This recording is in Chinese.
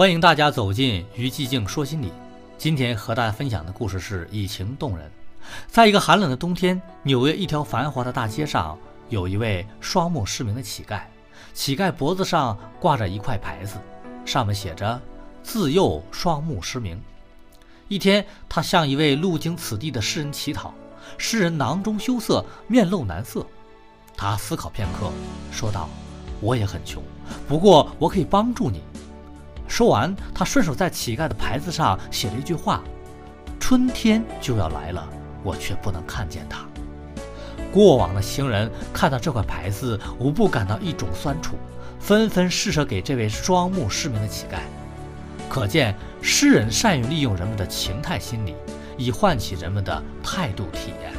欢迎大家走进于寂静说心理。今天和大家分享的故事是以情动人。在一个寒冷的冬天，纽约一条繁华的大街上，有一位双目失明的乞丐。乞丐脖子上挂着一块牌子，上面写着“自幼双目失明”。一天，他向一位路经此地的诗人乞讨，诗人囊中羞涩，面露难色。他思考片刻，说道：“我也很穷，不过我可以帮助你。”说完，他顺手在乞丐的牌子上写了一句话：“春天就要来了，我却不能看见它。”过往的行人看到这块牌子，无不感到一种酸楚，纷纷施舍给这位双目失明的乞丐。可见，诗人善于利用人们的情态心理，以唤起人们的态度体验。